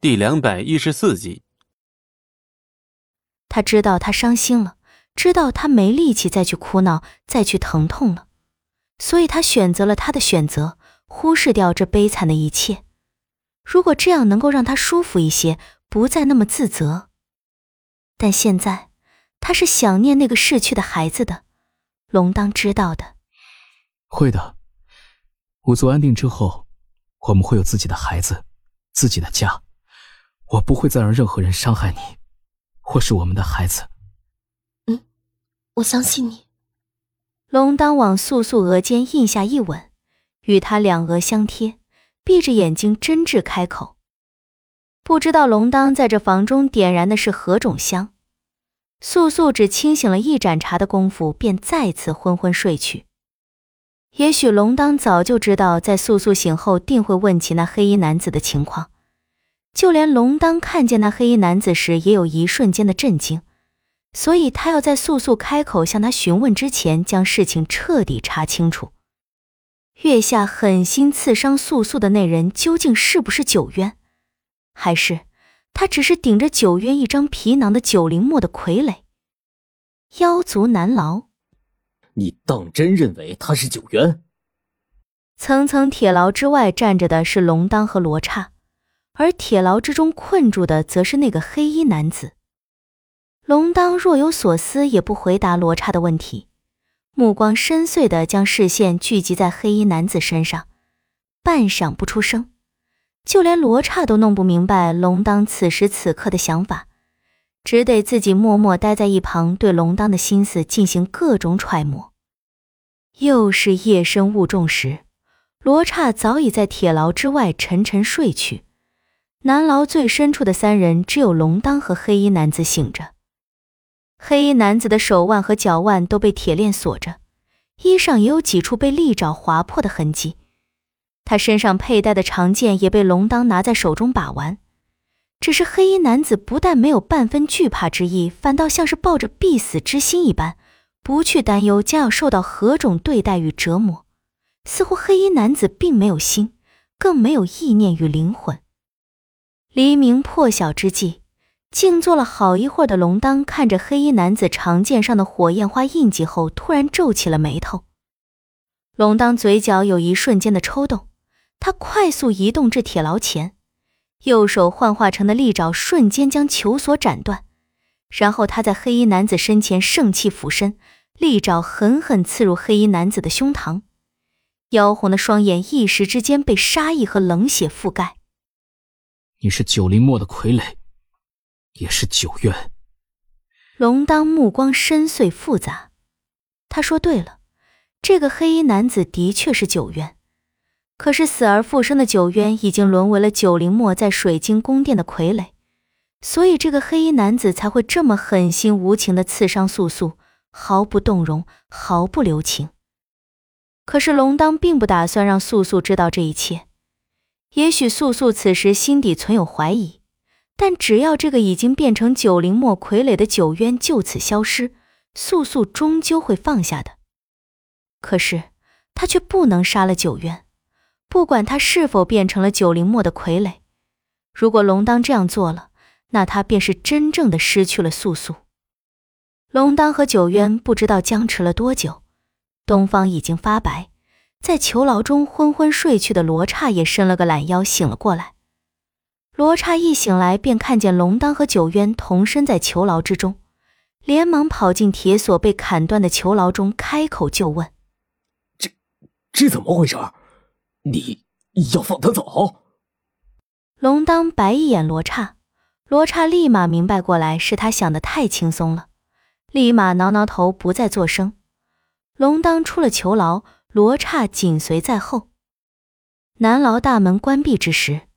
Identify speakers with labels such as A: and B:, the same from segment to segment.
A: 第两百一十四集。
B: 他知道他伤心了，知道他没力气再去哭闹，再去疼痛了，所以他选择了他的选择，忽视掉这悲惨的一切。如果这样能够让他舒服一些，不再那么自责，但现在他是想念那个逝去的孩子的。龙当知道的，
C: 会的。五族安定之后，我们会有自己的孩子，自己的家。我不会再让任何人伤害你，或是我们的孩子。
D: 嗯，我相信你。
B: 龙当往素素额间印下一吻，与她两额相贴，闭着眼睛真挚开口。不知道龙当在这房中点燃的是何种香，素素只清醒了一盏茶的功夫，便再次昏昏睡去。也许龙当早就知道，在素素醒后定会问起那黑衣男子的情况。就连龙当看见那黑衣男子时，也有一瞬间的震惊，所以他要在素素开口向他询问之前，将事情彻底查清楚。月下狠心刺伤素素的那人，究竟是不是九渊，还是他只是顶着九渊一张皮囊的九灵墨的傀儡？妖族难劳，
E: 你当真认为他是九渊？
B: 层层铁牢之外站着的是龙当和罗刹。而铁牢之中困住的，则是那个黑衣男子。龙当若有所思，也不回答罗刹的问题，目光深邃的将视线聚集在黑衣男子身上，半晌不出声。就连罗刹都弄不明白龙当此时此刻的想法，只得自己默默待在一旁，对龙当的心思进行各种揣摩。又是夜深雾重时，罗刹早已在铁牢之外沉沉睡去。南牢最深处的三人，只有龙当和黑衣男子醒着。黑衣男子的手腕和脚腕都被铁链锁着，衣上也有几处被利爪划破的痕迹。他身上佩戴的长剑也被龙当拿在手中把玩。只是黑衣男子不但没有半分惧怕之意，反倒像是抱着必死之心一般，不去担忧将要受到何种对待与折磨。似乎黑衣男子并没有心，更没有意念与灵魂。黎明破晓之际，静坐了好一会儿的龙当看着黑衣男子长剑上的火焰花印记后，突然皱起了眉头。龙当嘴角有一瞬间的抽动，他快速移动至铁牢前，右手幻化成的利爪瞬间将囚锁斩断，然后他在黑衣男子身前盛气俯身，利爪狠狠刺入黑衣男子的胸膛，妖红的双眼一时之间被杀意和冷血覆盖。
C: 你是九灵墨的傀儡，也是九渊。
B: 龙当目光深邃复杂，他说对了，这个黑衣男子的确是九渊。可是死而复生的九渊已经沦为了九灵墨在水晶宫殿的傀儡，所以这个黑衣男子才会这么狠心无情的刺伤素素，毫不动容，毫不留情。可是龙当并不打算让素素知道这一切。也许素素此时心底存有怀疑，但只要这个已经变成九灵墨傀儡的九渊就此消失，素素终究会放下的。可是他却不能杀了九渊，不管他是否变成了九灵墨的傀儡。如果龙当这样做了，那他便是真正的失去了素素。龙当和九渊不知道僵持了多久，东方已经发白。在囚牢中昏昏睡去的罗刹也伸了个懒腰，醒了过来。罗刹一醒来，便看见龙当和九渊同身在囚牢之中，连忙跑进铁索被砍断的囚牢中，开口就问：“
E: 这这怎么回事？你要放他走？”
B: 龙当白一眼罗刹，罗刹立马明白过来，是他想的太轻松了，立马挠挠头，不再作声。龙当出了囚牢。罗刹紧随在后。南牢大门关闭之时，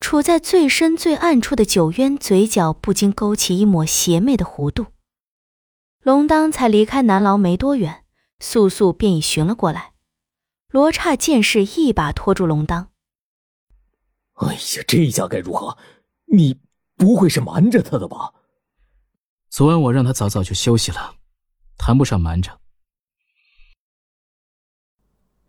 B: 处在最深最暗处的九渊嘴角不禁勾起一抹邪魅的弧度。龙当才离开南牢没多远，素素便已寻了过来。罗刹见势，一把拖住龙当：“
E: 哎呀，这下该如何？你不会是瞒着他的吧？”
C: 昨晚我让他早早就休息了，谈不上瞒着。